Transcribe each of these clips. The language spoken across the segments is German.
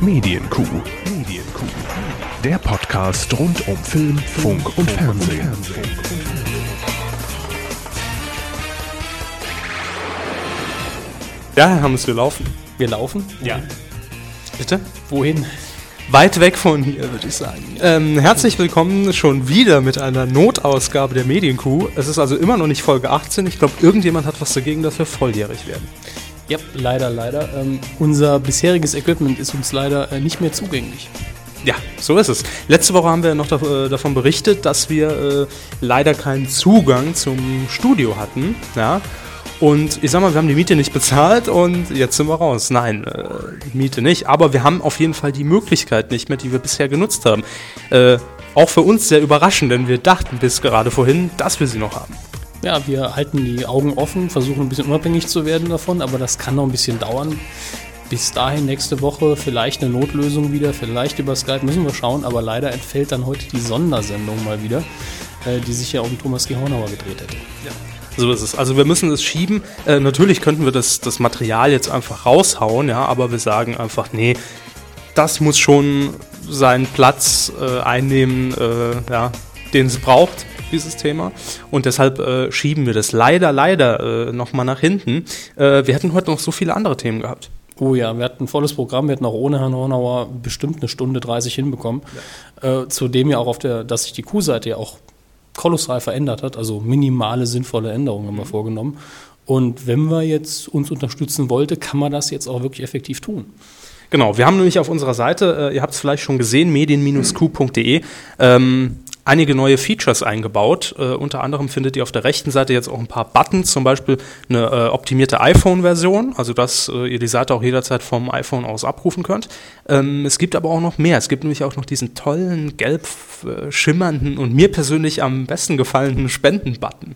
Medienkuh. Medienkuh. Der Podcast rund um Film, Funk und Fernsehen. Ja, haben wir laufen. Wir laufen? Ja. Bitte? Wohin? Weit weg von hier, würde ich sagen. Ähm, herzlich willkommen schon wieder mit einer Notausgabe der Medienkuh. Es ist also immer noch nicht Folge 18. Ich glaube, irgendjemand hat was dagegen, dass wir volljährig werden. Ja, leider, leider. Ähm, unser bisheriges Equipment ist uns leider äh, nicht mehr zugänglich. Ja, so ist es. Letzte Woche haben wir noch äh, davon berichtet, dass wir äh, leider keinen Zugang zum Studio hatten. Ja. Und ich sag mal, wir haben die Miete nicht bezahlt und jetzt sind wir raus. Nein, äh, Miete nicht. Aber wir haben auf jeden Fall die Möglichkeit nicht mehr, die wir bisher genutzt haben. Äh, auch für uns sehr überraschend, denn wir dachten bis gerade vorhin, dass wir sie noch haben. Ja, wir halten die Augen offen, versuchen ein bisschen unabhängig zu werden davon, aber das kann noch ein bisschen dauern. Bis dahin nächste Woche vielleicht eine Notlösung wieder, vielleicht über Skype, müssen wir schauen, aber leider entfällt dann heute die Sondersendung mal wieder, äh, die sich ja um Thomas G. Hornauer gedreht hätte. Ja. So ist es. Also wir müssen es schieben. Äh, natürlich könnten wir das, das Material jetzt einfach raushauen, ja, aber wir sagen einfach, nee, das muss schon seinen Platz äh, einnehmen, äh, ja, den es braucht, dieses Thema. Und deshalb äh, schieben wir das leider, leider äh, nochmal nach hinten. Äh, wir hätten heute noch so viele andere Themen gehabt. Oh ja, wir hatten ein volles Programm, wir hätten auch ohne Herrn Hornauer bestimmt eine Stunde 30 hinbekommen. Ja. Äh, zudem ja auch auf der, dass sich die Q-Seite ja auch kolossal verändert hat, also minimale sinnvolle Änderungen haben wir vorgenommen. Und wenn wir jetzt uns unterstützen wollte, kann man das jetzt auch wirklich effektiv tun. Genau, wir haben nämlich auf unserer Seite, äh, ihr habt es vielleicht schon gesehen, medien-q.de, ähm, einige neue Features eingebaut. Äh, unter anderem findet ihr auf der rechten Seite jetzt auch ein paar Buttons, zum Beispiel eine äh, optimierte iPhone-Version, also dass äh, ihr die Seite auch jederzeit vom iPhone aus abrufen könnt. Ähm, es gibt aber auch noch mehr. Es gibt nämlich auch noch diesen tollen, gelb äh, schimmernden und mir persönlich am besten gefallenen Spenden-Button.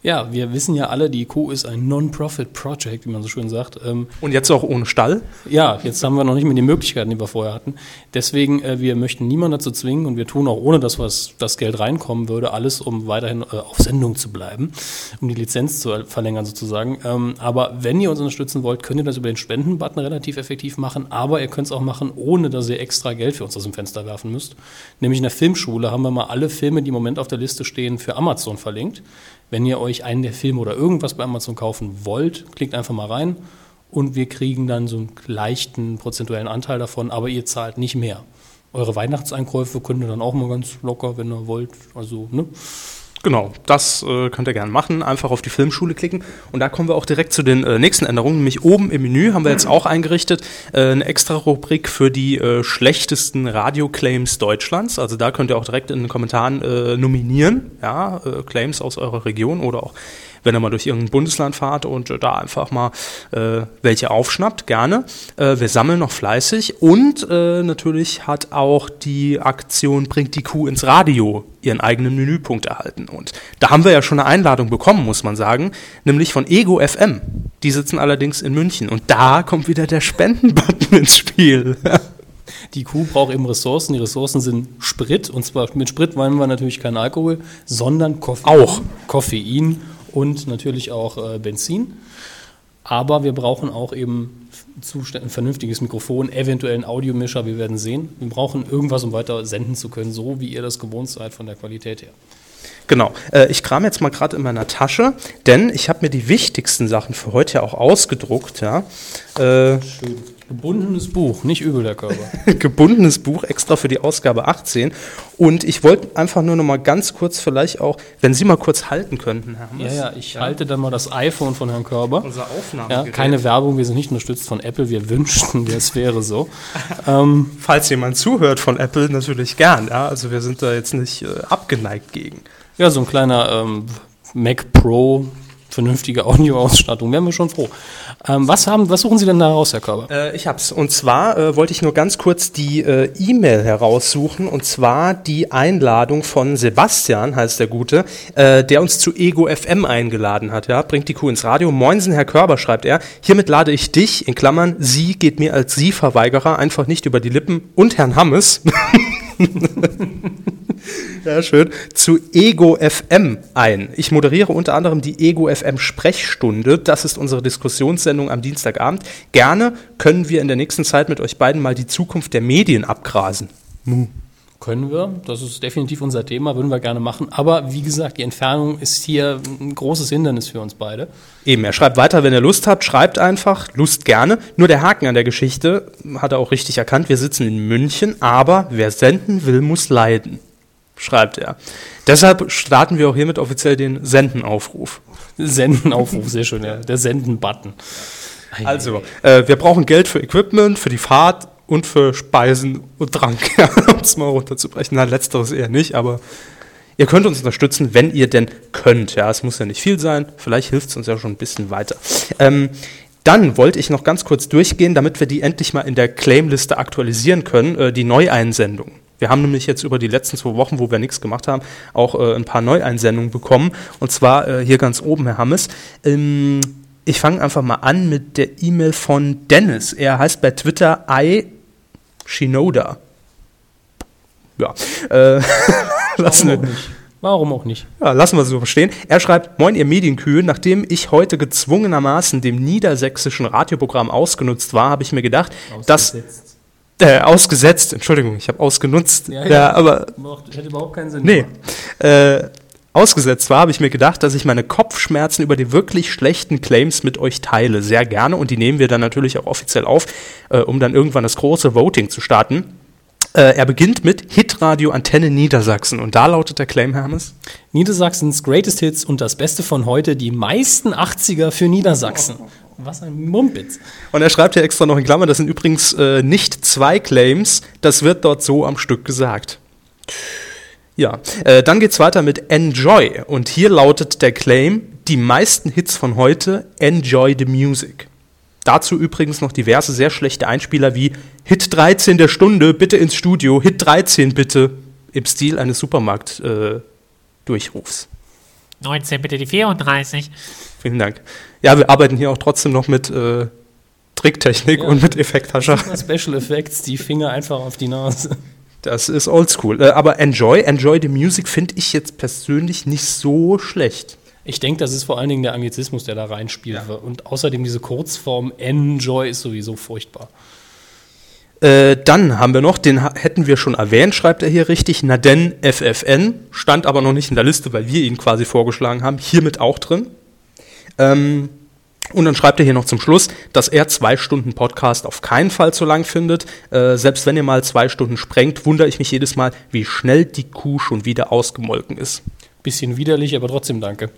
Ja, wir wissen ja alle, die Co ist ein Non-Profit-Project, wie man so schön sagt. Ähm, und jetzt auch ohne Stall? Ja, jetzt haben wir noch nicht mehr die Möglichkeiten, die wir vorher hatten. Deswegen, äh, wir möchten niemanden dazu zwingen und wir tun auch ohne, dass was, das Geld reinkommen würde, alles, um weiterhin äh, auf Sendung zu bleiben, um die Lizenz zu verlängern sozusagen. Ähm, aber wenn ihr uns unterstützen wollt, könnt ihr das über den Spenden-Button relativ effektiv machen, aber ihr könnt es auch machen, ohne dass ihr extra Geld für uns aus dem Fenster werfen müsst. Nämlich in der Filmschule haben wir mal alle Filme, die im Moment auf der Liste stehen, für Amazon verlinkt. Wenn ihr euch einen der Filme oder irgendwas bei Amazon kaufen wollt, klickt einfach mal rein und wir kriegen dann so einen leichten prozentuellen Anteil davon, aber ihr zahlt nicht mehr. Eure Weihnachtseinkäufe könnt ihr dann auch mal ganz locker, wenn ihr wollt. Also, ne? Genau, das äh, könnt ihr gerne machen. Einfach auf die Filmschule klicken. Und da kommen wir auch direkt zu den äh, nächsten Änderungen. Nämlich oben im Menü haben wir jetzt auch eingerichtet äh, eine extra Rubrik für die äh, schlechtesten Radio-Claims Deutschlands. Also da könnt ihr auch direkt in den Kommentaren äh, nominieren, ja, äh, Claims aus eurer Region oder auch wenn ihr mal durch irgendein Bundesland fahrt und äh, da einfach mal äh, welche aufschnappt, gerne. Äh, wir sammeln noch fleißig und äh, natürlich hat auch die Aktion Bringt die Kuh ins Radio ihren eigenen Menüpunkt erhalten. Und da haben wir ja schon eine Einladung bekommen, muss man sagen, nämlich von Ego FM. Die sitzen allerdings in München und da kommt wieder der Spendenbutton ins Spiel. Die Kuh braucht eben Ressourcen. Die Ressourcen sind Sprit. Und zwar mit Sprit meinen wir natürlich keinen Alkohol, sondern Koffein. Auch. Koffein und natürlich auch äh, Benzin. Aber wir brauchen auch eben ein vernünftiges Mikrofon, eventuell einen Audiomischer, wir werden sehen. Wir brauchen irgendwas, um weiter senden zu können, so wie ihr das gewohnt seid von der Qualität her. Genau. Äh, ich kram jetzt mal gerade in meiner Tasche, denn ich habe mir die wichtigsten Sachen für heute ja auch ausgedruckt. Ja. Äh, Schön. Gebundenes Buch, nicht übel der Körper. Gebundenes Buch, extra für die Ausgabe 18. Und ich wollte einfach nur noch mal ganz kurz vielleicht auch, wenn Sie mal kurz halten könnten, Herr Hammers. Ja, ja, ich ja. halte dann mal das iPhone von Herrn Körber. Unser Aufnahme. Ja, keine Werbung, wir sind nicht unterstützt von Apple, wir wünschten, es wäre so. ähm, Falls jemand zuhört von Apple, natürlich gern. Ja? Also wir sind da jetzt nicht äh, abgeneigt gegen. Ja, so ein kleiner ähm, Mac Pro vernünftige Audioausstattung, wären wir schon froh. Ähm, was, haben, was suchen Sie denn da raus, Herr Körber? Äh, ich hab's. Und zwar äh, wollte ich nur ganz kurz die äh, E-Mail heraussuchen, und zwar die Einladung von Sebastian, heißt der Gute, äh, der uns zu Ego FM eingeladen hat. Ja? Bringt die Kuh ins Radio. Moinsen, Herr Körber, schreibt er. Hiermit lade ich dich, in Klammern, sie geht mir als Sie-Verweigerer einfach nicht über die Lippen und Herrn Hammes. Ja, schön. Zu Ego FM ein. Ich moderiere unter anderem die Ego FM Sprechstunde. Das ist unsere Diskussionssendung am Dienstagabend. Gerne können wir in der nächsten Zeit mit euch beiden mal die Zukunft der Medien abgrasen. Können wir, das ist definitiv unser Thema, würden wir gerne machen. Aber wie gesagt, die Entfernung ist hier ein großes Hindernis für uns beide. Eben, er schreibt weiter, wenn ihr Lust habt, schreibt einfach, Lust gerne. Nur der Haken an der Geschichte hat er auch richtig erkannt. Wir sitzen in München, aber wer senden will, muss leiden, schreibt er. Deshalb starten wir auch hiermit offiziell den Sendenaufruf. Sendenaufruf, sehr schön, ja. Der Senden-Button. Also, äh, wir brauchen Geld für Equipment, für die Fahrt und für Speisen und Trank, um es mal runterzubrechen. Na, letzteres eher nicht, aber ihr könnt uns unterstützen, wenn ihr denn könnt. Ja, es muss ja nicht viel sein, vielleicht hilft es uns ja schon ein bisschen weiter. Ähm, dann wollte ich noch ganz kurz durchgehen, damit wir die endlich mal in der Claimliste aktualisieren können, äh, die Neueinsendung. Wir haben nämlich jetzt über die letzten zwei Wochen, wo wir nichts gemacht haben, auch äh, ein paar Neueinsendungen bekommen. Und zwar äh, hier ganz oben, Herr Hammes. Ähm, ich fange einfach mal an mit der E-Mail von Dennis. Er heißt bei Twitter I Shinoda. Ja, äh, lassen, Warum auch wir, nicht? Warum auch nicht? ja, lassen wir es so stehen. Er schreibt, Moin ihr Medienkühe, nachdem ich heute gezwungenermaßen dem niedersächsischen Radioprogramm ausgenutzt war, habe ich mir gedacht, dass, äh, ausgesetzt, Entschuldigung, ich habe ausgenutzt, Ja, ja, ja. aber Macht, hätte überhaupt keinen Sinn. Nee. Äh, ausgesetzt war, habe ich mir gedacht, dass ich meine Kopfschmerzen über die wirklich schlechten Claims mit euch teile. Sehr gerne. Und die nehmen wir dann natürlich auch offiziell auf, äh, um dann irgendwann das große Voting zu starten. Äh, er beginnt mit Hitradio Antenne Niedersachsen. Und da lautet der Claim, Hermes. Niedersachsens Greatest Hits und das Beste von heute, die meisten 80er für Niedersachsen. Was ein Mumpitz. Und er schreibt hier extra noch in Klammern, das sind übrigens äh, nicht zwei Claims, das wird dort so am Stück gesagt. Ja, äh, dann geht's weiter mit Enjoy. Und hier lautet der Claim, die meisten Hits von heute, Enjoy the Music. Dazu übrigens noch diverse sehr schlechte Einspieler wie Hit 13 der Stunde, bitte ins Studio, Hit 13 bitte, im Stil eines Supermarkt-Durchrufs. 19 bitte die 34. Vielen Dank. Ja, wir arbeiten hier auch trotzdem noch mit äh, Tricktechnik Ja. und mit Effekthascher. Special Effects, die Finger einfach auf die Nase. Das ist oldschool. Äh, aber Enjoy, Enjoy the Music finde ich jetzt persönlich nicht so schlecht. Ich denke, das ist vor allen Dingen der Anglizismus, der da reinspielt. Und außerdem diese Kurzform Enjoy ist sowieso furchtbar. Äh, dann haben wir noch, den hätten wir schon erwähnt, schreibt er hier richtig, Naden FFN, stand aber noch nicht in der Liste, weil wir ihn quasi vorgeschlagen haben, hiermit auch drin. Ähm, und dann schreibt er hier noch zum Schluss, dass er zwei Stunden Podcast auf keinen Fall zu lang findet. Äh, selbst wenn ihr mal zwei Stunden sprengt, wundere ich mich jedes Mal, wie schnell die Kuh schon wieder ausgemolken ist. Bisschen widerlich, aber trotzdem danke.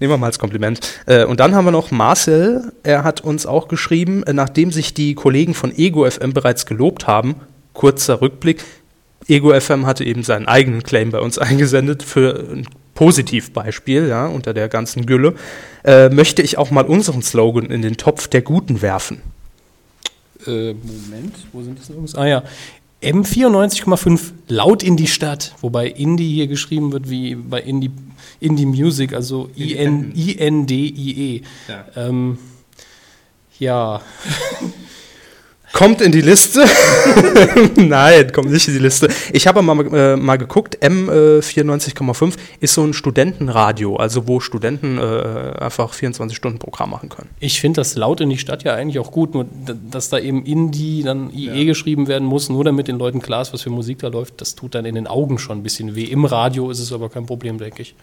Nehmen wir mal als Kompliment. Äh, und dann haben wir noch Marcel, er hat uns auch geschrieben, äh, nachdem sich die Kollegen von Ego FM bereits gelobt haben, kurzer Rückblick, Ego FM hatte eben seinen eigenen Claim bei uns eingesendet für ein Positivbeispiel, ja, unter der ganzen Gülle, äh, möchte ich auch mal unseren Slogan in den Topf der Guten werfen. Äh, Moment, wo sind das Jungs? Ah ja. M94,5 laut in die Stadt, wobei Indie hier geschrieben wird wie bei Indie, Indie Music, also I-N- I-N-D-I-E. Ja. Ähm, ja, Kommt in die Liste. Nein, kommt nicht in die Liste. Ich habe mal, äh, mal geguckt, M94,5 ist so ein Studentenradio, also wo Studenten äh, einfach 24 Stunden Programm machen können. ich finde das laut in die Stadt ja eigentlich auch gut, nur dass da eben Indie dann IE geschrieben werden muss, nur damit den Leuten klar ist, was für Musik da läuft, das tut dann in den Augen schon ein bisschen weh. Im Radio ist es aber kein Problem, denke ich.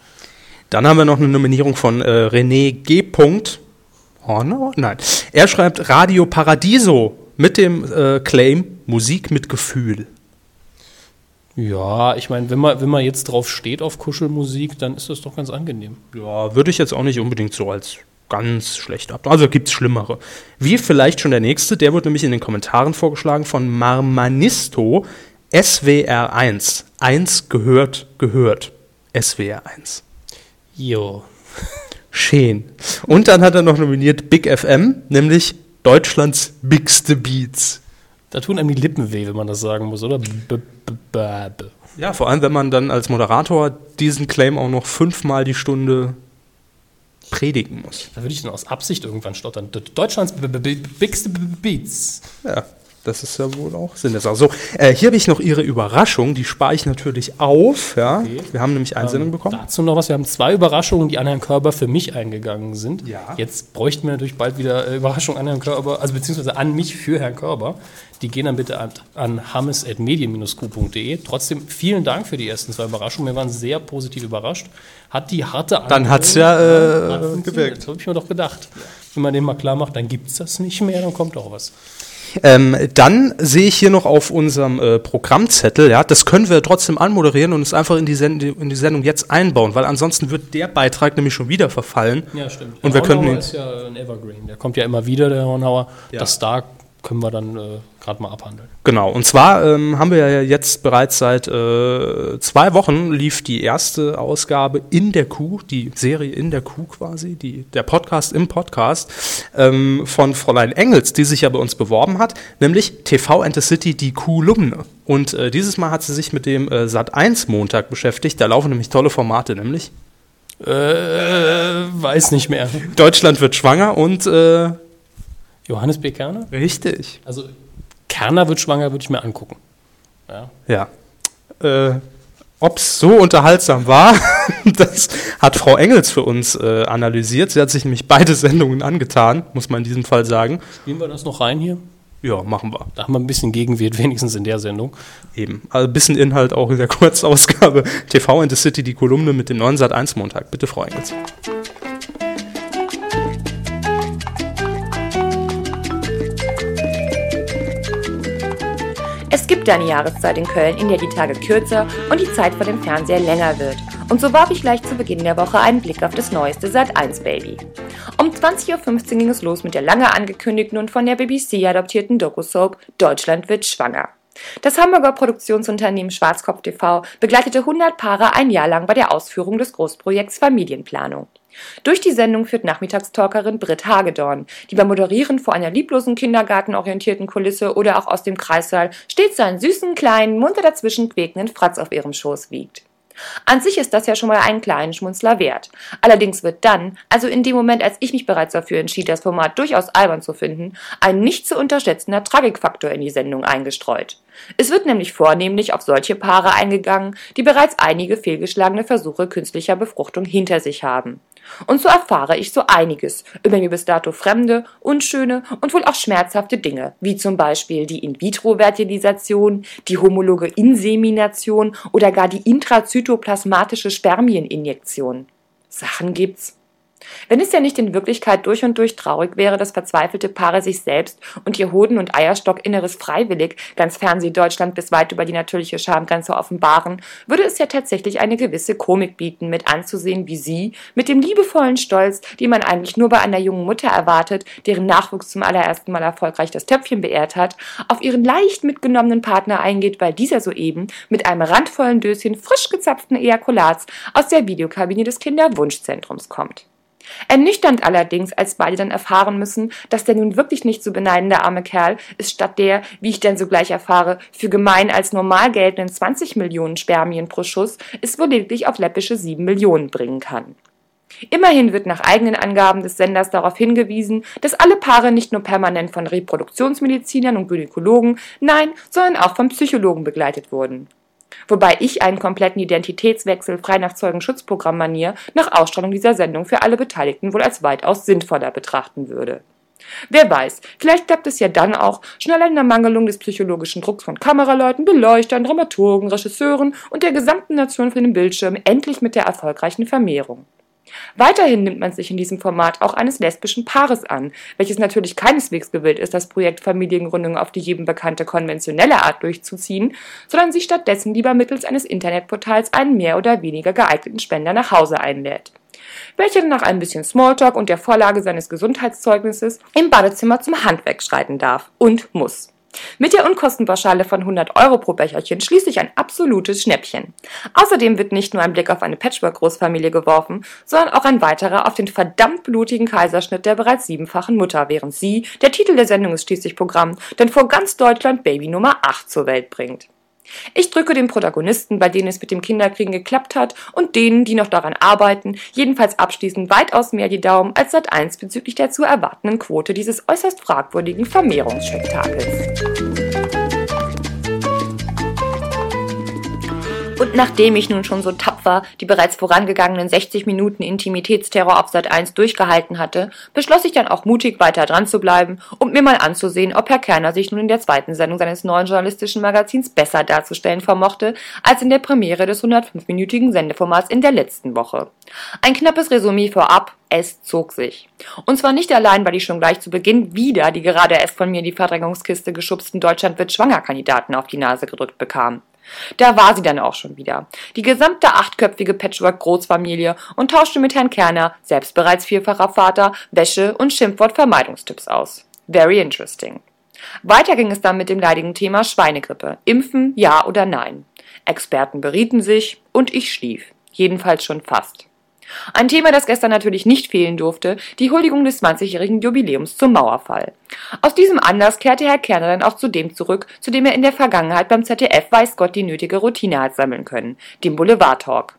Dann haben wir noch eine Nominierung von äh, René G. Horner? Nein. Er schreibt Radio Paradiso mit dem äh, Claim Musik mit Gefühl. Ja, ich meine, wenn man, wenn man jetzt drauf steht auf Kuschelmusik, dann ist das doch ganz angenehm. Ja, würde ich jetzt auch nicht unbedingt so als ganz schlecht ab. Also gibt's schlimmere. Wie vielleicht schon der nächste, der wird nämlich in den Kommentaren vorgeschlagen von Marmanisto SWR1. Eins gehört, gehört. SWR1. Jo. Schön. Und dann hat er noch nominiert Big FM, nämlich Deutschlands bigste Beats. Da tun einem die Lippen weh, wenn man das sagen muss, oder? B -b -b -b. Ja, vor allem, wenn man dann als Moderator diesen Claim auch noch fünfmal die Stunde predigen muss. Da würde ich dann aus Absicht irgendwann stottern. Deutschlands Bigste Beats. Ja. Das ist ja wohl auch Sinn der Sache. So, äh, hier habe ich noch Ihre Überraschung, die spare ich natürlich auf. Ja? Okay. Wir haben nämlich Einsendung bekommen. Dazu noch was. Wir haben zwei Überraschungen, die an Herrn Körber für mich eingegangen sind. Ja. Jetzt bräuchten wir natürlich bald wieder äh, Überraschungen an Herrn Körber, also beziehungsweise an mich für Herrn Körber. Die gehen dann bitte an, an hammes.medien-q.de. Trotzdem vielen Dank für die ersten zwei Überraschungen. Wir waren sehr positiv überrascht. Hat die harte Dann hat's Anwendung- ja, äh, hat gewirkt. Das habe ich mir doch gedacht. Wenn man dem mal klar macht, dann gibt es das nicht mehr, dann kommt auch was. Ähm, dann sehe ich hier noch auf unserem äh, Programmzettel, ja, das können wir trotzdem anmoderieren und es einfach in die, Send in die Sendung jetzt einbauen, weil ansonsten wird der Beitrag nämlich schon wieder verfallen. Ja, stimmt. Und wir Herr könnten Hornauer ihn- ist ja ein Evergreen. Der kommt ja immer wieder, der Hornauer. Ja. Das da können wir dann äh, gerade mal abhandeln. Genau, und zwar ähm, haben wir ja jetzt bereits seit äh, zwei Wochen lief die erste Ausgabe in der Kuh, die Serie in der Kuh quasi, die, der Podcast im Podcast ähm, von Fräulein Engels, die sich ja bei uns beworben hat, nämlich TV and the City, die Kuhlumne. Und äh, dieses Mal hat sie sich mit dem äh, Sat 1 Montag beschäftigt, da laufen nämlich tolle Formate, nämlich Äh, weiß nicht mehr. Deutschland wird schwanger und äh, Johannes B. Kerner? richtig. Also Kerner wird schwanger, würde ich mir angucken. Ja. Ja. Äh, Ob es so unterhaltsam war, das hat Frau Engels für uns äh, analysiert. Sie hat sich nämlich beide Sendungen angetan, muss man in diesem Fall sagen. Spielen wir das noch rein hier? Ja, machen wir. Da haben wir ein bisschen Gegenwert, wenigstens in der Sendung. Eben. Also ein bisschen Inhalt auch in der Kurzausgabe. TV in the City, die Kolumne mit dem neuen Sat 1 Montag. Bitte, Frau Engels. Es gibt eine Jahreszeit in Köln, in der die Tage kürzer und die Zeit vor dem Fernseher länger wird. Und so warf ich gleich zu Beginn der Woche einen Blick auf das neueste Sat1 Baby. Um 20.15 Uhr ging es los mit der lange angekündigten und von der BBC adoptierten Doku-Soap Deutschland wird schwanger. Das Hamburger Produktionsunternehmen Schwarzkopf TV begleitete 100 Paare ein Jahr lang bei der Ausführung des Großprojekts Familienplanung. Durch die Sendung führt Nachmittagstalkerin Britt Hagedorn, die beim Moderieren vor einer lieblosen kindergartenorientierten Kulisse oder auch aus dem Kreissaal stets seinen süßen, kleinen, munter dazwischen quäkenden Fratz auf ihrem Schoß wiegt. An sich ist das ja schon mal einen kleinen Schmunzler wert. Allerdings wird dann, also in dem Moment, als ich mich bereits dafür entschied, das Format durchaus albern zu finden, ein nicht zu unterschätzender Tragikfaktor in die Sendung eingestreut. Es wird nämlich vornehmlich auf solche Paare eingegangen, die bereits einige fehlgeschlagene Versuche künstlicher Befruchtung hinter sich haben. Und so erfahre ich so einiges über mir bis dato fremde, unschöne und wohl auch schmerzhafte Dinge, wie zum Beispiel die In-vitro-Fertilisation, die homologe Insemination oder gar die intrazytoplasmatische Spermieninjektion. Sachen gibt's. Wenn es ja nicht in Wirklichkeit durch und durch traurig wäre, dass verzweifelte Paare sich selbst und ihr Hoden- und Eierstockinneres freiwillig, ganz Fernseh Deutschland bis weit über die natürliche Schamgrenze offenbaren, würde es ja tatsächlich eine gewisse Komik bieten, mit anzusehen, wie sie, mit dem liebevollen Stolz, den man eigentlich nur bei einer jungen Mutter erwartet, deren Nachwuchs zum allerersten Mal erfolgreich das Töpfchen beehrt hat, auf ihren leicht mitgenommenen Partner eingeht, weil dieser soeben mit einem randvollen Döschen frisch gezapften Ejakulats aus der Videokabine des Kinderwunschzentrums kommt. Ernüchternd allerdings, als beide dann erfahren müssen, dass der nun wirklich nicht zu beneidende arme Kerl es statt der, wie ich dann sogleich erfahre, für gemein als normal geltenden 20 Millionen Spermien pro Schuss es wohl lediglich auf läppische 7 Millionen bringen kann. Immerhin wird nach eigenen Angaben des Senders darauf hingewiesen, dass alle Paare nicht nur permanent von Reproduktionsmedizinern und Gynäkologen, nein, sondern auch von Psychologen begleitet wurden. Wobei ich einen kompletten Identitätswechsel frei nach Zeugenschutzprogramm-Manier nach Ausstrahlung dieser Sendung für alle Beteiligten wohl als weitaus sinnvoller betrachten würde. Wer weiß, vielleicht klappt es ja dann auch, schnell in der Mangelung des psychologischen Drucks von Kameraleuten, Beleuchtern, Dramaturgen, Regisseuren und der gesamten Nation für den Bildschirm endlich mit der erfolgreichen Vermehrung. Weiterhin nimmt man sich in diesem Format auch eines lesbischen Paares an, welches natürlich keineswegs gewillt ist, das Projekt Familiengründung auf die jedem bekannte konventionelle Art durchzuziehen, sondern sich stattdessen lieber mittels eines Internetportals einen mehr oder weniger geeigneten Spender nach Hause einlädt. Welcher nach ein bisschen Smalltalk und der Vorlage seines Gesundheitszeugnisses im Badezimmer zum Handwerk schreiten darf und muss. Mit der Unkostenpauschale von 100 Euro pro Becherchen schließlich ein absolutes Schnäppchen. Außerdem wird nicht nur ein Blick auf eine Patchwork-Großfamilie geworfen, sondern auch ein weiterer auf den verdammt blutigen Kaiserschnitt der bereits siebenfachen Mutter, während sie, der Titel der Sendung ist schließlich Programm, denn vor ganz Deutschland Baby Nummer 8 zur Welt bringt. Ich drücke den Protagonisten, bei denen es mit dem Kinderkriegen geklappt hat, und denen, die noch daran arbeiten, jedenfalls abschließend weitaus mehr die Daumen als Sat 1 bezüglich der zu erwartenden Quote dieses äußerst fragwürdigen Vermehrungsspektakels. Und nachdem ich nun schon so tapfer die bereits vorangegangenen 60 Minuten Intimitätsterror auf Sat 1 durchgehalten hatte, beschloss ich dann auch mutig weiter dran zu bleiben und mir mal anzusehen, ob Herr Kerner sich nun in der zweiten Sendung seines neuen journalistischen Magazins besser darzustellen vermochte, als in der Premiere des 105-minütigen Sendeformats in der letzten Woche. Ein knappes Resümee vorab, es zog sich. Und zwar nicht allein, weil ich schon gleich zu Beginn wieder die gerade erst von mir in die Verdrängungskiste geschubsten Deutschland wird schwanger Kandidaten auf die Nase gedrückt bekam. Da war sie dann auch schon wieder. Die gesamte achtköpfige Patchwork-Großfamilie und tauschte mit Herrn Kerner, selbst bereits vierfacher Vater, Wäsche- und Schimpfwort-Vermeidungstipps aus. Very interesting. Weiter ging es dann mit dem leidigen Thema Schweinegrippe. Impfen, ja oder nein. Experten berieten sich und ich schlief. Jedenfalls schon fast. Ein Thema, das gestern natürlich nicht fehlen durfte, die Huldigung des 20-jährigen Jubiläums zum Mauerfall. Aus diesem Anlass kehrte Herr Kerner dann auch zu dem zurück, zu dem er in der Vergangenheit beim ZDF weiß Gott die nötige Routine hat sammeln können, dem Boulevard-Talk.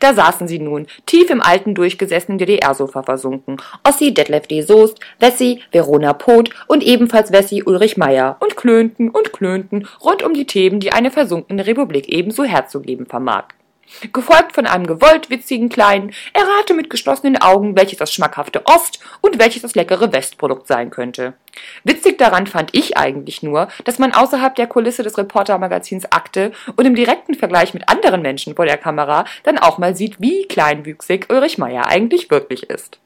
Da saßen sie nun, tief im alten durchgesessenen DDR-Sofa versunken. Ossi Detlef D. Soest, Wessi, Verona Poth und ebenfalls Wessi Ulrich Meier und klönten und klönten rund um die Themen, die eine versunkene Republik ebenso herzugeben vermag gefolgt von einem gewollt witzigen kleinen Errate mit geschlossenen Augen, welches das schmackhafte Ost- und welches das leckere Westprodukt sein könnte. Witzig daran fand ich eigentlich nur, dass man außerhalb der Kulisse des Reportermagazins Akte und im direkten Vergleich mit anderen Menschen vor der Kamera dann auch mal sieht, wie kleinwüchsig Ulrich Meier eigentlich wirklich ist.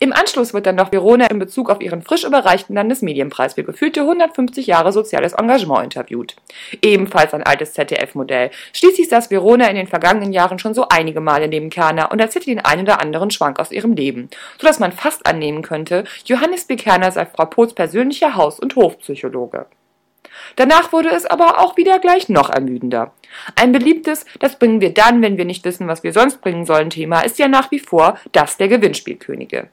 Im Anschluss wird dann noch Verona in Bezug auf ihren frisch überreichten Landesmedienpreis für gefühlte 150 Jahre soziales Engagement interviewt. Ebenfalls ein altes ZDF-Modell. Schließlich saß Verona in den vergangenen Jahren schon so einige Male neben Kerner und erzählte den einen oder anderen Schwank aus ihrem Leben, so dass man fast annehmen könnte, Johannes B. Kerner sei Frau Poths persönlicher Haus- und Hofpsychologe. Danach wurde es aber auch wieder gleich noch ermüdender. Ein beliebtes, das bringen wir dann, wenn wir nicht wissen, was wir sonst bringen sollen, Thema ist ja nach wie vor das der Gewinnspielkönige.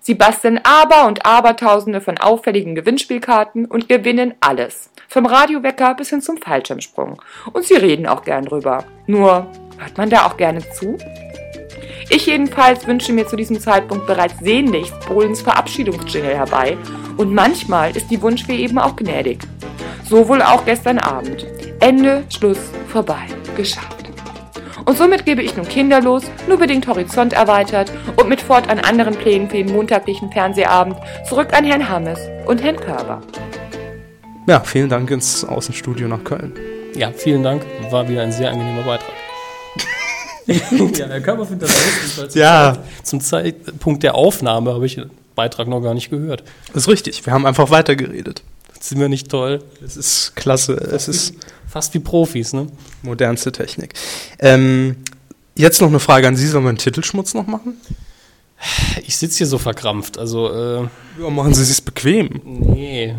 Sie basteln aber und abertausende von auffälligen Gewinnspielkarten und gewinnen alles. Vom Radiowecker bis hin zum Fallschirmsprung. Und sie reden auch gern drüber. Nur, hört man da auch gerne zu? Ich jedenfalls wünsche mir zu diesem Zeitpunkt bereits sehnlichst Polens Verabschiedungsjingle herbei. Und manchmal ist die Wunschfee eben auch gnädig. So wohl auch gestern Abend. Ende, Schluss, vorbei, geschafft. Und somit gebe ich nun kinderlos, nur bedingt Horizont erweitert und mit fortan anderen Plänen für den montaglichen Fernsehabend zurück an Herrn Hammes und Herrn Körber. Ja, vielen Dank ins Außenstudio nach Köln. Ja, vielen Dank. War wieder ein sehr angenehmer Beitrag. ja, Herr Körper findet das lustig, weil Ja. Zum Zeitpunkt der Aufnahme habe ich den Beitrag noch gar nicht gehört. Das ist richtig, wir haben einfach weitergeredet. Sind wir nicht toll? Es ist klasse, es ist Fast wie Profis, ne? modernste Technik. Ähm, jetzt noch eine Frage an Sie, sollen wir einen Titelschmutz noch machen? Ich sitze hier so verkrampft. Also, äh, Ja, machen Sie es sich bequem. nee.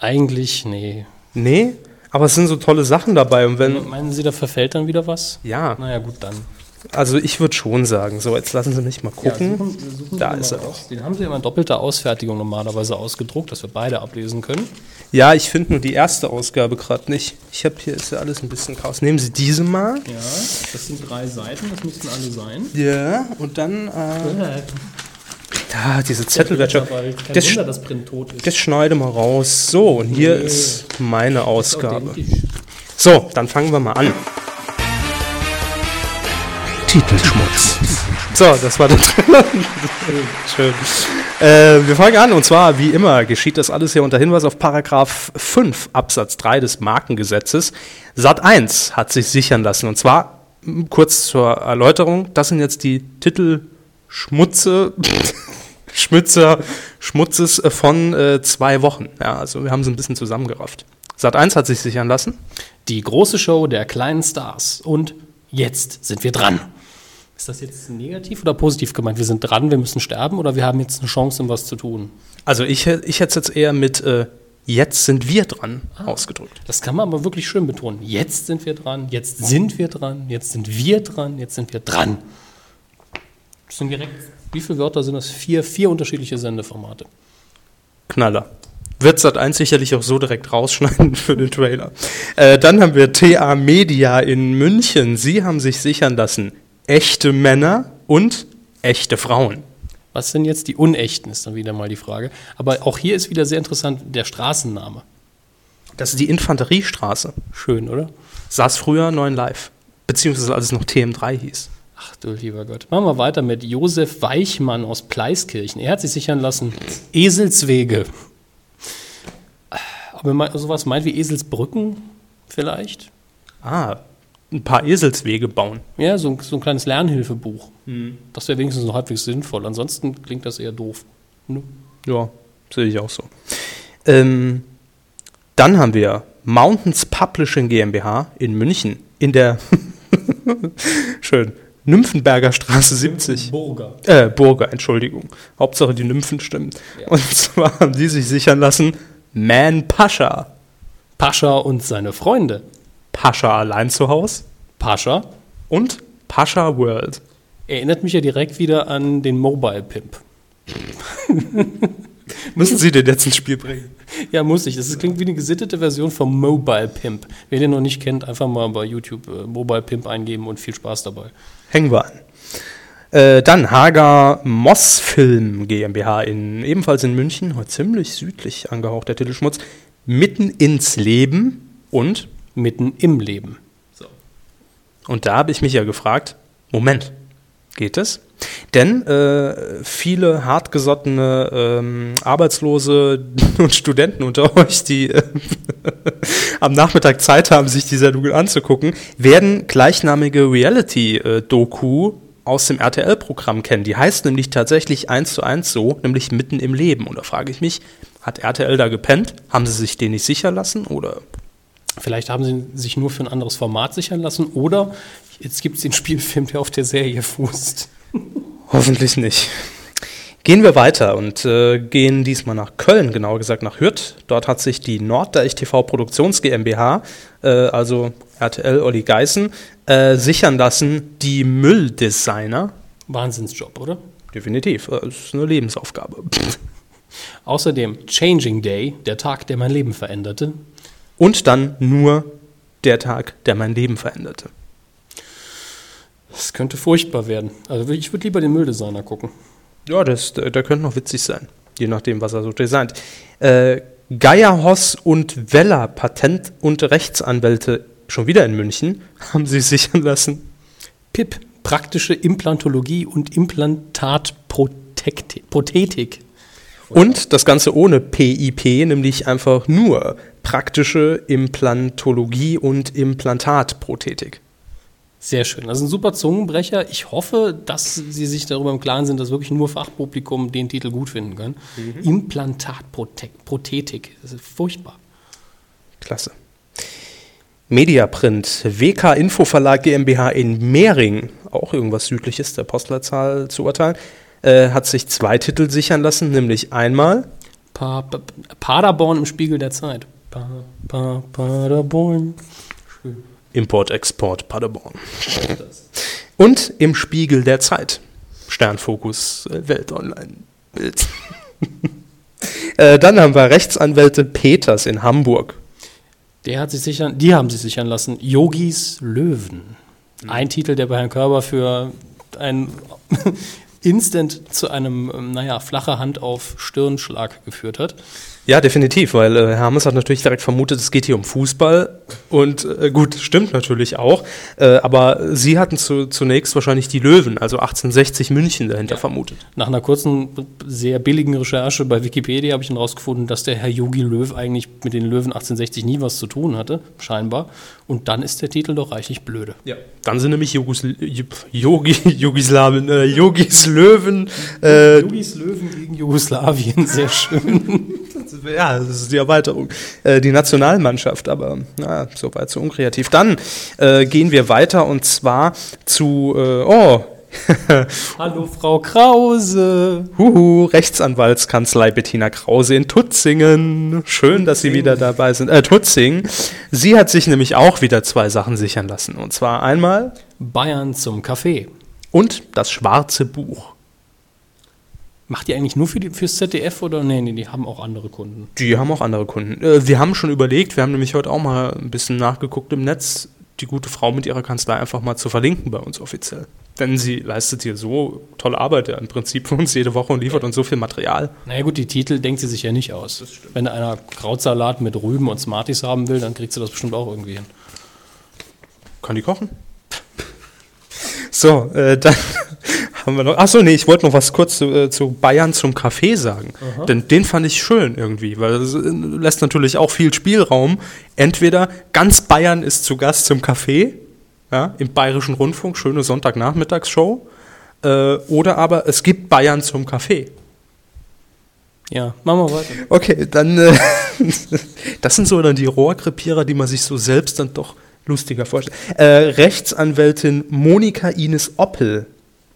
Eigentlich, nee. Nee, aber es sind so tolle Sachen dabei und wenn... Meinen Sie, da verfällt dann wieder was? Ja, Naja, gut, dann. Also ich würde schon sagen, so jetzt lassen Sie mich mal gucken. Da Sie ist mal er aus. Den haben Sie immer in doppelter Ausfertigung normalerweise ausgedruckt, dass wir beide ablesen können. Ja, ich finde nur die erste Ausgabe gerade nicht. Ich habe hier ist ja alles ein bisschen Chaos. Nehmen Sie diese mal. Ja, das sind drei Seiten, das müssten alle sein. Ja, und dann äh, da diese Zettelwäsche. Kein Das, Wunder, dass Print tot ist. das schneide mal raus. So, und hier ist meine Ausgabe. So, dann fangen wir mal an. Titelschmutz. So, das war der Trailer. Schön. Äh, wir fangen an und zwar, wie immer, geschieht das alles hier unter Hinweis auf Paragraph 5 Absatz 3 des Markengesetzes. Sat 1 hat sich sichern lassen und zwar, kurz zur Erläuterung, das sind jetzt die Titelschmutze, Schmutzer, Schmutzes äh, von äh, zwei Wochen. Ja, also wir haben sie ein bisschen zusammengerafft. Sat 1 hat sich sichern lassen. Die große Show der kleinen Stars. Und jetzt sind wir dran. Ist das jetzt negativ oder positiv gemeint? Wir sind dran, wir müssen sterben oder wir haben jetzt eine Chance, um was zu tun? Also ich, ich hätte es jetzt eher mit äh, jetzt sind wir dran ausgedrückt. Das kann man aber wirklich schön betonen. Jetzt sind wir dran, jetzt sind wir dran, jetzt sind wir dran, jetzt sind wir dran. Das sind direkt, wie viele Wörter sind das? Vier, vier unterschiedliche Sendeformate. Knaller. Wird Sat1 sicherlich auch so direkt rausschneiden für den Trailer. Äh, dann haben wir TA Media in München. Sie haben sich sichern lassen, echte Männer und echte Frauen. Was sind jetzt die Unechten, ist dann wieder mal die Frage. Aber auch hier ist wieder sehr interessant der Straßenname. Das ist die Infanteriestraße. Schön, oder? Saß früher 9 Live. Beziehungsweise als es noch TM3 hieß. Ach du lieber Gott. Machen wir weiter mit Josef Weichmann aus Pleiskirchen. Er hat sich sichern lassen, Eselswege. Ob er mal sowas meint wie Eselsbrücken vielleicht? Ah, ein paar Eselswege bauen. Ja, so ein, so ein kleines Lernhilfebuch. Das wäre wenigstens noch halbwegs sinnvoll. Ansonsten klingt das eher doof. Ne? Ja, sehe ich auch so. Ähm, dann haben wir Mountains Publishing GmbH in München in der schön Nymphenberger Straße 70. Burger. Äh, Burger, Entschuldigung. Hauptsache die Nymphen stimmen. Und zwar haben die sich sichern lassen Man Pascha. Pascha und seine Freunde. Pascha allein zu Haus Pascha und Pascha World. erinnert mich ja direkt wieder an den Mobile Pimp. Müssen Sie den jetzt ins Spiel bringen? Ja, muss ich. Das klingt wie eine gesittete Version vom Mobile Pimp. Wer den noch nicht kennt, einfach mal bei YouTube äh, Mobile Pimp eingeben und viel Spaß dabei. Hängen wir an. Äh, dann Hager Moss Film GmbH in, ebenfalls in München, heute ziemlich südlich angehaucht, der Titelschmutz. Mitten ins Leben und, Mitten im Leben. und da habe ich mich ja gefragt, Moment, geht es? Denn äh, viele hartgesottene ähm, Arbeitslose und Studenten unter euch, die äh, am Nachmittag Zeit haben, sich die Sendung anzugucken, werden gleichnamige Reality-Doku aus dem RTL-Programm kennen. Die heißt nämlich tatsächlich eins zu eins so, nämlich mitten im Leben. Und da frage ich mich, hat RTL da gepennt? Haben sie sich den nicht sichern lassen? Oder Vielleicht haben sie sich nur für ein anderes Format sichern lassen oder jetzt gibt es den Spielfilm, der auf der Serie fußt. Hoffentlich nicht. Gehen wir weiter und äh, gehen diesmal nach Köln, genauer gesagt nach Hürth. Dort hat sich die Norddeich TV Produktions GmbH, äh, also RTL Olli Geißen, äh, sichern lassen, die Mülldesigner. Wahnsinnsjob, oder? Definitiv, äh, das ist eine Lebensaufgabe. Außerdem Changing Day, der Tag, der mein Leben veränderte. Und dann nur der Tag, der mein Leben veränderte. Das könnte furchtbar werden. Also ich würde lieber den Mülldesigner gucken. Ja, das, der, der könnte noch witzig sein, je nachdem, was er so designt. Äh, Geierhoss und Weller, Patent- und Rechtsanwälte, schon wieder in München, haben sie sichern lassen. PIP, praktische Implantologie und Implantatprothetik. Und das Ganze ohne PIP, nämlich einfach nur praktische Implantologie und Implantatprothetik. Sehr schön. Das ist ein super Zungenbrecher. Ich hoffe, dass Sie sich darüber im Klaren sind, dass wirklich nur Fachpublikum den Titel gut finden kann. Implantatprothetik. Das ist furchtbar. Klasse. Mediaprint, WK Infoverlag GmbH in Mehring, auch irgendwas südliches der Postleitzahl zu urteilen, äh, hat sich zwei Titel sichern lassen, nämlich einmal Pa pa Paderborn im Spiegel der Zeit. Pa pa Paderborn. Import-Export Paderborn. Und im Spiegel der Zeit. Sternfokus äh, Welt Online Bild. äh, dann haben wir Rechtsanwälte Peters in Hamburg. Der hat sich sichern, die haben sich sichern lassen. Yogis Löwen. Ein Titel, der bei Herrn Körber für ein Instant zu einem, ähm, naja, flache Hand auf Stirnschlag geführt hat. Ja, definitiv, weil äh, Hermes hat natürlich direkt vermutet, es geht hier um Fußball. Und äh, gut, stimmt natürlich auch. Äh, aber sie hatten zu, zunächst wahrscheinlich die Löwen, also 1860 München dahinter vermutet. Nach einer kurzen, sehr billigen Recherche bei Wikipedia habe ich dann rausgefunden, dass der Herr Yogi Löw eigentlich mit den Löwen 1860 nie was zu tun hatte, scheinbar. Und dann ist der Titel doch reichlich blöde. Ja. Dann sind nämlich Yugos, Yogi, Jugoslawien, äh, Yogis Löwen. Äh, Yogis Löwen gegen Jugoslawien, sehr schön. Ja, das ist die Erweiterung. Äh, die Nationalmannschaft, aber na, so weit so unkreativ. Dann äh, gehen wir weiter und zwar zu, äh, oh, Hallo Frau Krause. Huhu, Rechtsanwaltskanzlei Bettina Krause in Tutzingen. Schön, dass Sie wieder dabei sind. Äh, Tutzing. Sie hat sich nämlich auch wieder zwei Sachen sichern lassen. Und zwar einmal Bayern zum Kaffee. und das schwarze Buch. Macht die eigentlich nur für die, fürs ZDF oder nee, nee, die haben auch andere Kunden? Die haben auch andere Kunden. Äh, wir haben schon überlegt, wir haben nämlich heute auch mal ein bisschen nachgeguckt im Netz, die gute Frau mit ihrer Kanzlei einfach mal zu verlinken bei uns offiziell. Denn sie leistet hier so tolle Arbeit ja im Prinzip für uns jede Woche und liefert uns so viel Material. Naja gut, die Titel denkt sie sich ja nicht aus. Wenn einer Krautsalat mit Rüben und Smarties haben will, dann kriegt sie das bestimmt auch irgendwie hin. Kann die kochen? So, äh, dann haben wir noch. Achso, nee, ich wollte noch was kurz zu, äh, zu Bayern zum Kaffee sagen. Denn den fand ich schön irgendwie, weil das äh, lässt natürlich auch viel Spielraum. Entweder ganz Bayern ist zu Gast zum Kaffee, ja, im Bayerischen Rundfunk, schöne Sonntagnachmittagsshow. Äh, oder aber es gibt Bayern zum Kaffee. Ja, machen wir weiter. Okay, dann. Äh, das sind so dann die Rohrkrepierer, die man sich so selbst dann doch lustiger vorstellt. Äh, Rechtsanwältin Monika Ines Oppel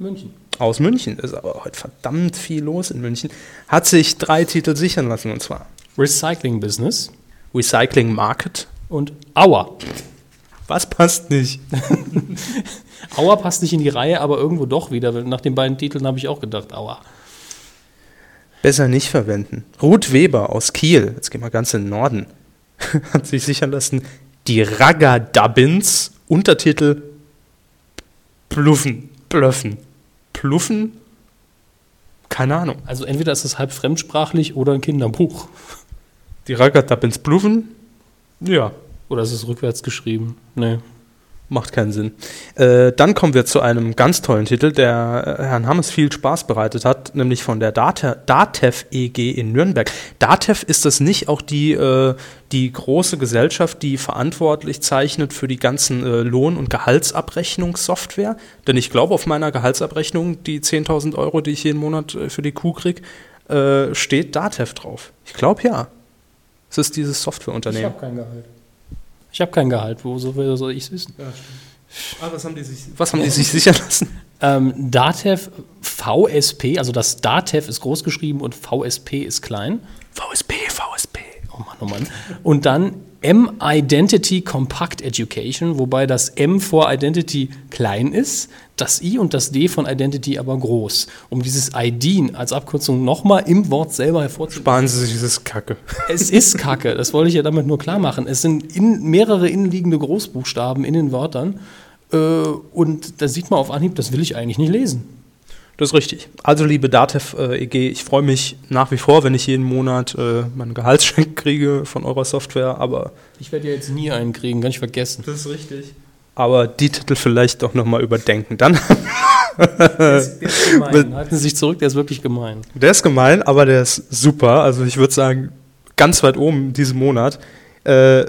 München. aus München, ist aber heute verdammt viel los in München, hat sich drei Titel sichern lassen und zwar Recycling Business Recycling Market. und Aua. Was passt nicht? Aua passt nicht in die Reihe, aber irgendwo doch wieder. Nach den beiden Titeln habe ich auch gedacht, Aua. Besser nicht verwenden. Ruth Weber aus Kiel, jetzt gehen wir ganz in den Norden, hat sich sichern lassen, die Ragadabbins, Untertitel Bluffen, Blöffen. Pluffen? Keine Ahnung. Also entweder ist es halb fremdsprachlich oder ein Kinderbuch. Die Ragadabbins Bluffen? Ja, Oder ist es rückwärts geschrieben? Nee. Macht keinen Sinn. Äh, dann kommen wir zu einem ganz tollen Titel, der äh, Herrn Hammes viel Spaß bereitet hat, nämlich von der Date DATEV EG in Nürnberg. DATEV ist das nicht auch die, äh, die große Gesellschaft, die verantwortlich zeichnet für die ganzen äh, Lohn- und Gehaltsabrechnungssoftware? Denn ich glaube, auf meiner Gehaltsabrechnung, die 10.000 Euro, die ich jeden Monat äh, für die Kuh kriege, äh, steht DATEV drauf. Ich glaube ja. Es ist dieses Softwareunternehmen. kein Gehalt. Ich habe kein Gehalt. Wo soll, soll ich es wissen? Ah, was haben die sich, was haben die sich sichern lassen? Ähm, Datev VSP, also das Datev ist groß geschrieben und VSP ist klein. VSP, VSP. Oh Mann, oh Mann. Und dann M-Identity Compact Education, wobei das M vor Identity klein ist, das I und das D von Identity aber groß. Um dieses ID als Abkürzung nochmal im Wort selber hervorzuheben. Sparen Sie sich dieses Kacke. Es ist Kacke, das wollte ich ja damit nur klar machen. Es sind in, mehrere innenliegende Großbuchstaben in den Wörtern. Äh, und da sieht man auf Anhieb, das will ich eigentlich nicht lesen. Das ist richtig. Also, liebe Datev äh, EG, ich freue mich nach wie vor, wenn ich jeden Monat äh, meinen Gehaltscheck kriege von eurer Software, aber, Ich werde ja jetzt nie einen kriegen, kann ich vergessen. das ist richtig. aber die Titel vielleicht doch nochmal überdenken. Dann, Der ist gemein. Halten Sie sich zurück, der ist wirklich gemein. der ist gemein, aber der ist super. Also, ich würde sagen, ganz weit oben diesen Monat. Äh,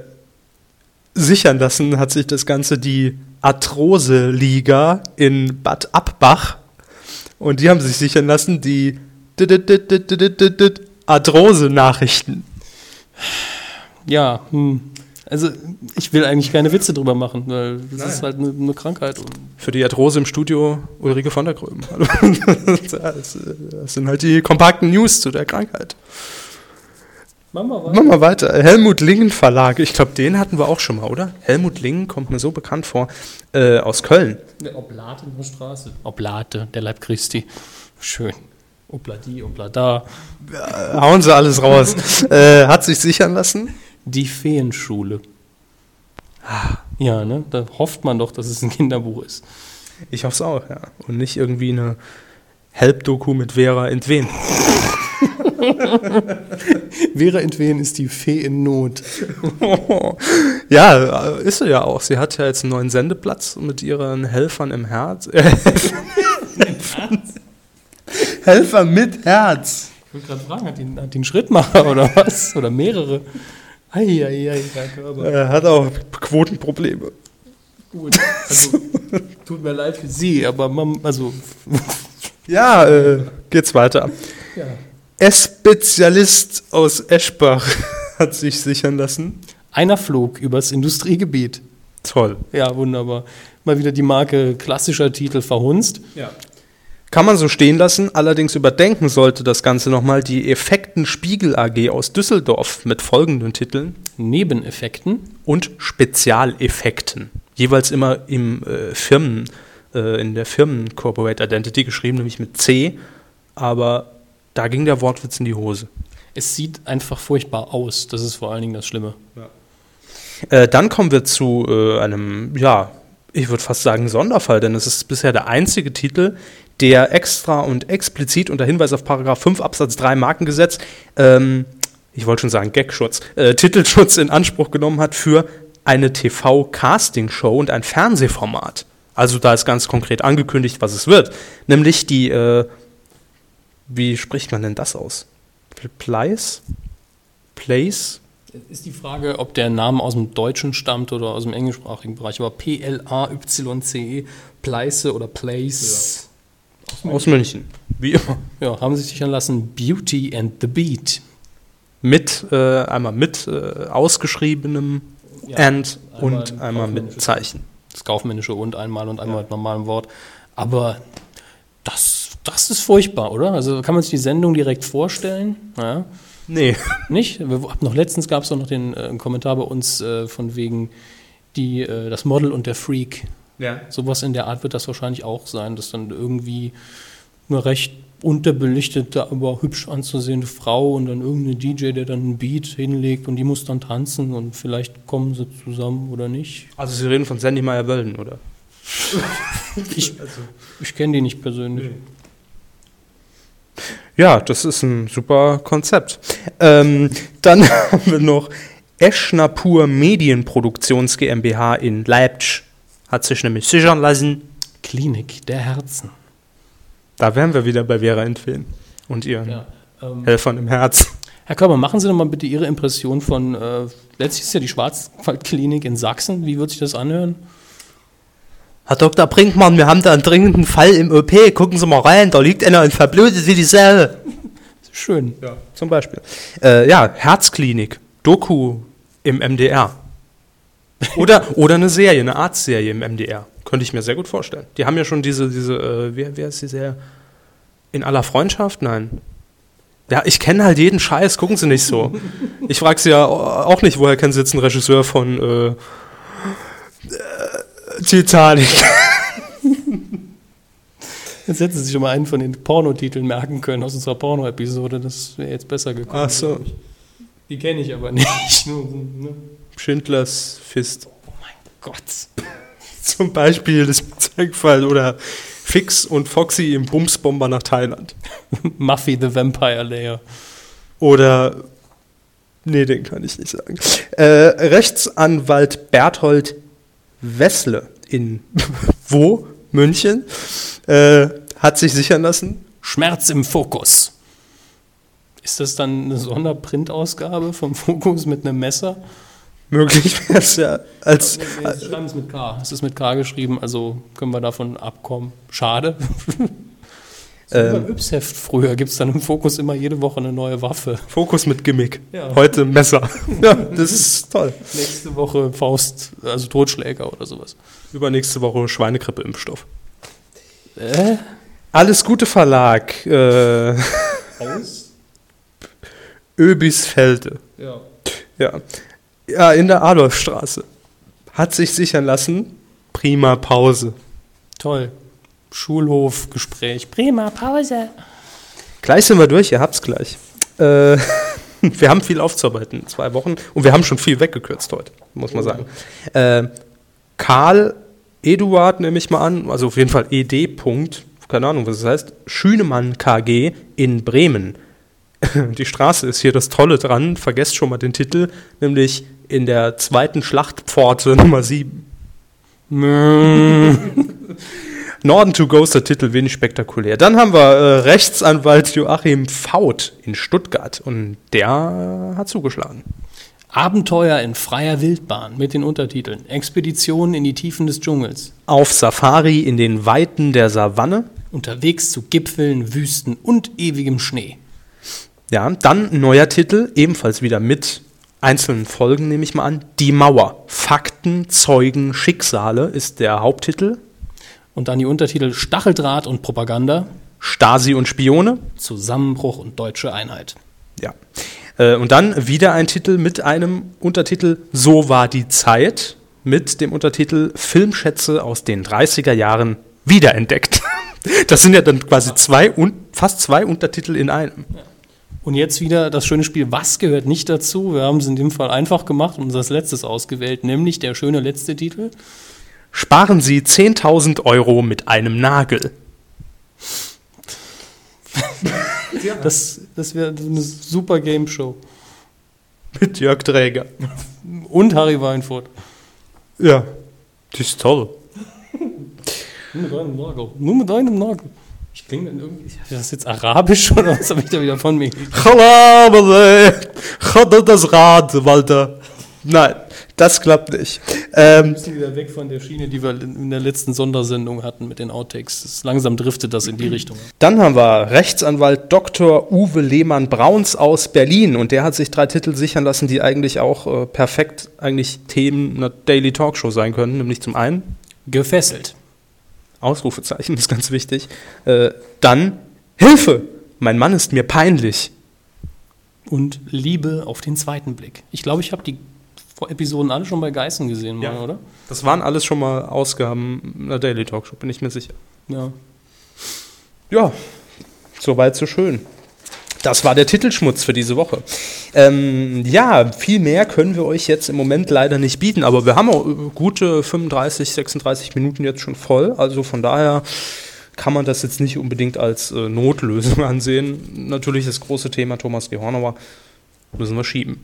sichern lassen hat sich das Ganze die Arthrose-Liga in Bad Abbach. Und die haben sich sichern lassen die Arthrose-Nachrichten. Ja, hm. also ich will eigentlich keine Witze drüber machen, weil das ist halt eine, eine Krankheit. Für die Arthrose im Studio Ulrike von der Gröben. Das sind halt die kompakten News zu der Krankheit. Machen wir Machen wir weiter. Helmut Lingen Verlag. Ich glaube, den hatten wir auch schon mal, oder? Helmut Lingen kommt mir so bekannt vor. Äh, aus Köln. Oblate in der Straße. Oblate, der Leib Christi. Schön. Obladi, Oblada. Äh, hauen sie alles raus. äh, hat sich sichern lassen. Die Feenschule. Ja, ne? Da hofft man doch, dass es ein Kinderbuch ist. Ich hoffe es auch, ja. Und nicht irgendwie eine Help-Doku mit Vera Entwen. Vera Entwen ist die Fee in Not. ja, ist sie ja auch. Sie hat ja jetzt einen neuen Sendeplatz mit ihren Helfern im Herz. Helfer mit Herz. Ich wollte gerade fragen, hat die, hat die einen Schrittmacher oder was? Oder mehrere? Eieiei, Herr Körber. Er hat auch Quotenprobleme. Gut. Also, tut mir leid für Sie, aber man, also, Ja, äh, geht's weiter. ja. S-Spezialist aus Eschbach hat sich sichern lassen. Einer flog übers Industriegebiet. Toll. Ja, wunderbar. Mal wieder die Marke klassischer Titel verhunzt. Ja. Kann man so stehen lassen, allerdings überdenken sollte das Ganze nochmal die Effekten Spiegel AG aus Düsseldorf mit folgenden Titeln Nebeneffekten. und Spezialeffekten. Jeweils immer im äh, Firmen, äh, in der Firmen Corporate Identity geschrieben, nämlich mit C, aber Da ging der Wortwitz in die Hose. Es sieht einfach furchtbar aus. Das ist vor allen Dingen das Schlimme. Äh, dann kommen wir zu äh, einem, ja, ich würde fast sagen Sonderfall, denn es ist bisher der einzige Titel, der extra und explizit unter Hinweis auf Paragraph 5 Absatz 3 Markengesetz, ähm, ich wollte schon sagen Gagschutz, äh, Titelschutz in Anspruch genommen hat für eine TV-Casting-Show und ein Fernsehformat. Also da ist ganz konkret angekündigt, was es wird. Nämlich die, äh, wie spricht man denn das aus? Place? Place? Ist die Frage, ob der Name aus dem Deutschen stammt oder aus dem englischsprachigen Bereich. Aber P-L-A-Y-C-E, Pleiße oder Place. Aus München. Wie immer. Ja. haben sich sichern lassen Beauty and the Beat. Mit, äh, einmal mit äh, ausgeschriebenem Ja, and einmal und einmal mit. Zeichen. Das kaufmännische und einmal und einmal mit normalem Wort. Aber das, das ist furchtbar, oder? Also kann man sich die Sendung direkt vorstellen? Ja. Nee. Nicht? Noch letztens gab es auch noch den äh, Kommentar bei uns äh, von wegen die, äh, das Model und der Freak. Ja. Sowas in der Art wird das wahrscheinlich auch sein, dass dann irgendwie eine recht unterbelichtete, aber hübsch anzusehende Frau und dann irgendein DJ, der dann einen Beat hinlegt und die muss dann tanzen und vielleicht kommen sie zusammen oder nicht. Also Sie reden von Sandy Meyer-Wölden, oder? Ich, ich kenne die nicht persönlich. Ja, das ist ein super Konzept. Ähm, dann haben wir noch Eschnapur Medienproduktions GmbH in Leipzig. Hat sich nämlich sichern lassen. Klinik der Herzen. Da wären wir wieder bei Vera Entwin und ihren Ja, ähm, Helfern im Herz. Herr Körber, machen Sie doch mal bitte Ihre Impression von, äh, letztlich ist ja die Schwarzwaldklinik in Sachsen. Wie wird sich das anhören? Herr Dr. Brinkmann, wir haben da einen dringenden Fall im OP. Gucken Sie mal rein, da liegt einer und verblutet wie die Säle. Schön. Ja, zum Beispiel. Äh, ja, Herzklinik, Doku im MDR. Oder, oder eine Serie, eine Arztserie im MDR. Könnte ich mir sehr gut vorstellen. Die haben ja schon diese, diese äh, wie, wie heißt die Serie? In aller Freundschaft? Nein. Ja, ich kenne halt jeden Scheiß, gucken Sie nicht so. Ich frage Sie ja auch nicht, woher kennen Sie jetzt einen Regisseur von äh, Titanic? Jetzt hätten Sie sich schon mal einen von den Pornotiteln merken können aus unserer Porno-Episode. Das wäre jetzt besser gekommen. Ach so. Die kenne ich aber nicht. Ne? Schindlers Fist. Gott. Zum Beispiel das Zeigfall oder Fix und Foxy im Bumsbomber nach Thailand. Muffy the Vampire Layer. Oder. Nee, den kann ich nicht sagen. Äh, Rechtsanwalt Berthold Wessle in wo? München. Äh, hat sich sichern lassen. Schmerz im Fokus. Ist das dann eine Sonderprintausgabe vom Fokus mit einem Messer? Möglich wäre es ja als. Wir schreiben es mit K. Es ist mit K geschrieben, also können wir davon abkommen. Schade. So Ähm. beim Yps-Heft früher gibt es dann im Fokus immer jede Woche eine neue Waffe. Fokus mit Gimmick. Ja. Heute Messer. ja, das ist toll. Nächste Woche Faust, also Totschläger oder sowas. Übernächste Woche Schweinegrippe-Impfstoff. Äh? Alles Gute Verlag. Äh, Aus? Öbisfelde. Ja. Ja. ja, in der Adolfstraße. Hat sich sichern lassen. Prima Pause. Toll. Schulhofgespräch. Prima Pause. Gleich sind wir durch, ihr habt's gleich. Äh, wir haben viel aufzuarbeiten in zwei Wochen und wir haben schon viel weggekürzt heute, muss man sagen. Äh, Karl Eduard nehme ich mal an, also auf jeden Fall ED. Punkt, keine Ahnung, was das heißt. Schünemann KG in Bremen. Die Straße ist hier das Tolle dran, vergesst schon mal den Titel, nämlich in der zweiten Schlachtpforte Nummer 7. Norden to go ist der Titel, wenig spektakulär. Dann haben wir äh, Rechtsanwalt Joachim Faut in Stuttgart und der hat zugeschlagen. Abenteuer in freier Wildbahn mit den Untertiteln Expeditionen in die Tiefen des Dschungels. Auf Safari in den Weiten der Savanne. Unterwegs zu Gipfeln, Wüsten und ewigem Schnee. Ja, dann ein neuer Titel, ebenfalls wieder mit einzelnen Folgen, nehme ich mal an. Die Mauer. Fakten, Zeugen, Schicksale ist der Haupttitel. Und dann die Untertitel Stacheldraht und Propaganda, Stasi und Spione. Zusammenbruch und deutsche Einheit. Ja. Äh, Und dann wieder ein Titel mit einem Untertitel So war die Zeit mit dem Untertitel Filmschätze aus den 30er Jahren wiederentdeckt. Das sind ja dann quasi zwei und fast zwei Untertitel in einem. Und jetzt wieder das schöne Spiel Was gehört nicht dazu? Wir haben es in dem Fall einfach gemacht und uns als letztes ausgewählt, nämlich der schöne letzte Titel. Sparen Sie 10.000 Euro mit einem Nagel. Das, das wäre eine super Game Show. Mit Jörg Träger. Und Harry Weinfurt. Ja. Das ist toll. Nur mit deinem Nagel. Nur mit deinem Nagel. Ich klinge dann irgendwie. Ist das jetzt Arabisch oder was habe ich da wieder von mir? gekriegt? Das Rad, Walter. Nein, das klappt nicht. Ähm, Wir müssen wieder weg von der Schiene, die wir in der letzten Sondersendung hatten mit den Outtakes. Langsam driftet das in die Richtung. Dann haben wir Rechtsanwalt Dr. Uwe Lehmann-Brauns aus Berlin und der hat sich drei Titel sichern lassen, die eigentlich auch äh, perfekt eigentlich Themen einer Daily Talkshow sein können. Nämlich zum einen Gefesselt. Ausrufezeichen ist ganz wichtig. Äh, dann Hilfe, mein Mann ist mir peinlich. Und Liebe auf den zweiten Blick. Ich glaube, ich habe die Episoden alle schon bei Geißen gesehen, mal, oder? Das waren alles schon mal Ausgaben einer Daily Talkshow, bin ich mir sicher. Ja. Ja, soweit so schön. Das war der Titelschmutz für diese Woche. Ähm, ja, viel mehr können wir euch jetzt im Moment leider nicht bieten, aber wir haben auch äh, gute 35, 36 Minuten jetzt schon voll. Also von daher kann man das jetzt nicht unbedingt als äh, Notlösung ansehen. Natürlich das große Thema Thomas G. Hornauer müssen wir schieben.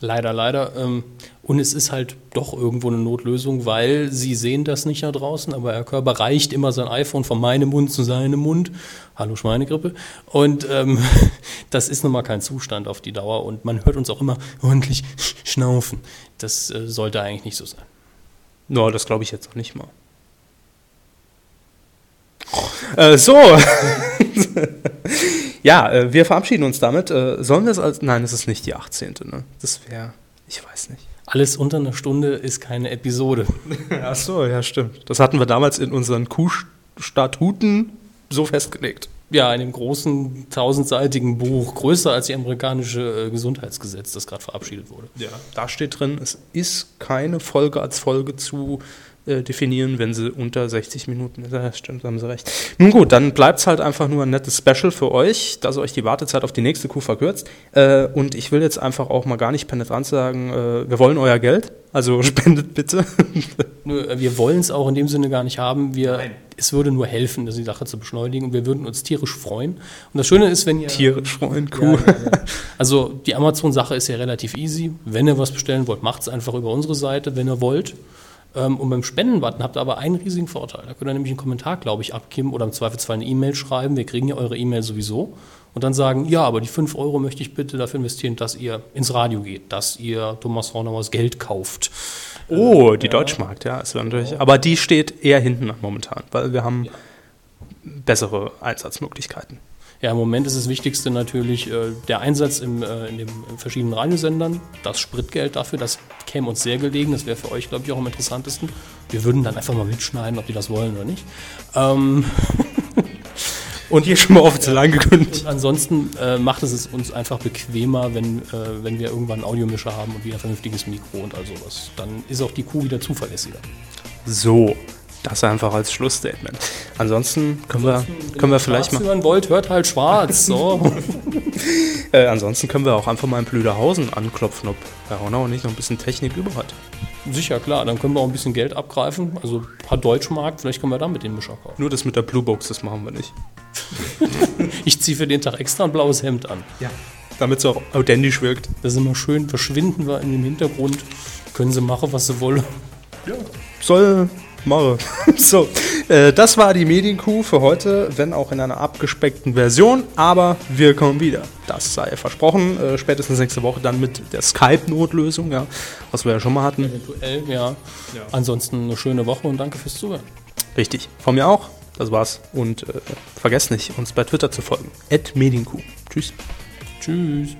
Leider, leider. Ähm, und es ist halt doch irgendwo eine Notlösung, weil sie sehen das nicht da draußen, aber Herr Körber reicht immer sein iPhone von meinem Mund zu seinem Mund. Hallo Schweinegrippe. Und ähm, das ist nun mal kein Zustand auf die Dauer und man hört uns auch immer ordentlich schnaufen. Das äh, sollte eigentlich nicht so sein. No, das glaube ich jetzt auch nicht mal. Äh, so. ja, äh, wir verabschieden uns damit. Äh, sollen wir es als. Nein, es ist nicht die 18. Ne? Das wäre. Ich weiß nicht. Alles unter einer Stunde ist keine Episode. Ach so, ja, stimmt. Das hatten wir damals in unseren Kuhstatuten so festgelegt. Ja, in dem großen tausendseitigen Buch, größer als die amerikanische äh, Gesundheitsgesetz, das gerade verabschiedet wurde. Ja. Da steht drin, es ist keine Folge als Folge zu äh, definieren, wenn sie unter 60 Minuten ist. Ja, stimmt, haben sie recht. Nun gut, dann bleibt es halt einfach nur ein nettes Special für euch, dass euch die Wartezeit auf die nächste Kuh verkürzt. Äh, und ich will jetzt einfach auch mal gar nicht penetrant sagen, äh, wir wollen euer Geld, also spendet bitte. Nö, äh, Wir wollen es auch in dem Sinne gar nicht haben. Wir, es würde nur helfen, die Sache zu beschleunigen und wir würden uns tierisch freuen. Und das Schöne ist, wenn ihr. Tierisch freuen, Ja, Kuh. ja, ja. Also die Amazon-Sache ist ja relativ easy. Wenn ihr was bestellen wollt, macht es einfach über unsere Seite, wenn ihr wollt. Ähm, Und beim Spenden-Button habt ihr aber einen riesigen Vorteil. Da könnt ihr nämlich einen Kommentar, glaube ich, abgeben oder im Zweifelsfall eine E-Mail schreiben. Wir kriegen ja eure E-Mail sowieso. Und dann sagen, ja, aber die 5 Euro möchte ich bitte dafür investieren, dass ihr ins Radio geht, dass ihr Thomas Hornauers Geld kauft. Oh, die Deutschmarkt, ja, ist natürlich. Aber die steht eher hinten an momentan, weil wir haben bessere Einsatzmöglichkeiten. Ja, im Moment ist das Wichtigste natürlich äh, der Einsatz im, äh, in den verschiedenen Radiosendern, das Spritgeld dafür, das käme uns sehr gelegen, das wäre für euch, glaube ich, auch am interessantesten. Wir würden dann einfach mal mitschneiden, ob die das wollen oder nicht. Ähm, Und hier schon mal offiziell angekündigt. und ansonsten äh, macht es es uns einfach bequemer, wenn, äh, wenn wir irgendwann einen Audiomischer haben und wieder ein vernünftiges Mikro und all sowas. Dann ist auch die Kuh wieder zuverlässiger. So, das einfach als Schlussstatement. Ansonsten können wir, können wir vielleicht mal, hören wollt, hört halt schwarz. So. äh, ansonsten können wir auch einfach mal in Blüderhausen anklopfen, ob Herr Honauer nicht noch ein bisschen Technik über hat. Sicher, klar, dann können wir auch ein bisschen Geld abgreifen. Also ein paar Deutschmark, vielleicht können wir dann mit den Mischer kaufen. Nur das mit der Blue Box, das machen wir nicht. Ich ziehe für den Tag extra ein blaues Hemd an. Ja. Damit es auch authentisch wirkt. Das ist immer schön, verschwinden wir in dem Hintergrund. Können sie machen, was sie wollen. Soll mache. so, äh, das war die Medienkuh für heute, wenn auch in einer abgespeckten Version, aber wir kommen wieder. Das sei versprochen. Äh, spätestens nächste Woche dann mit der Skype-Notlösung, ja, was wir ja schon mal hatten. Eventuell, ja. Ansonsten eine schöne Woche und danke fürs Zuhören. Richtig. Von mir auch. Das war's. Und äh, vergesst nicht, uns bei Twitter zu folgen. Medienkuh. Tschüss. Tschüss.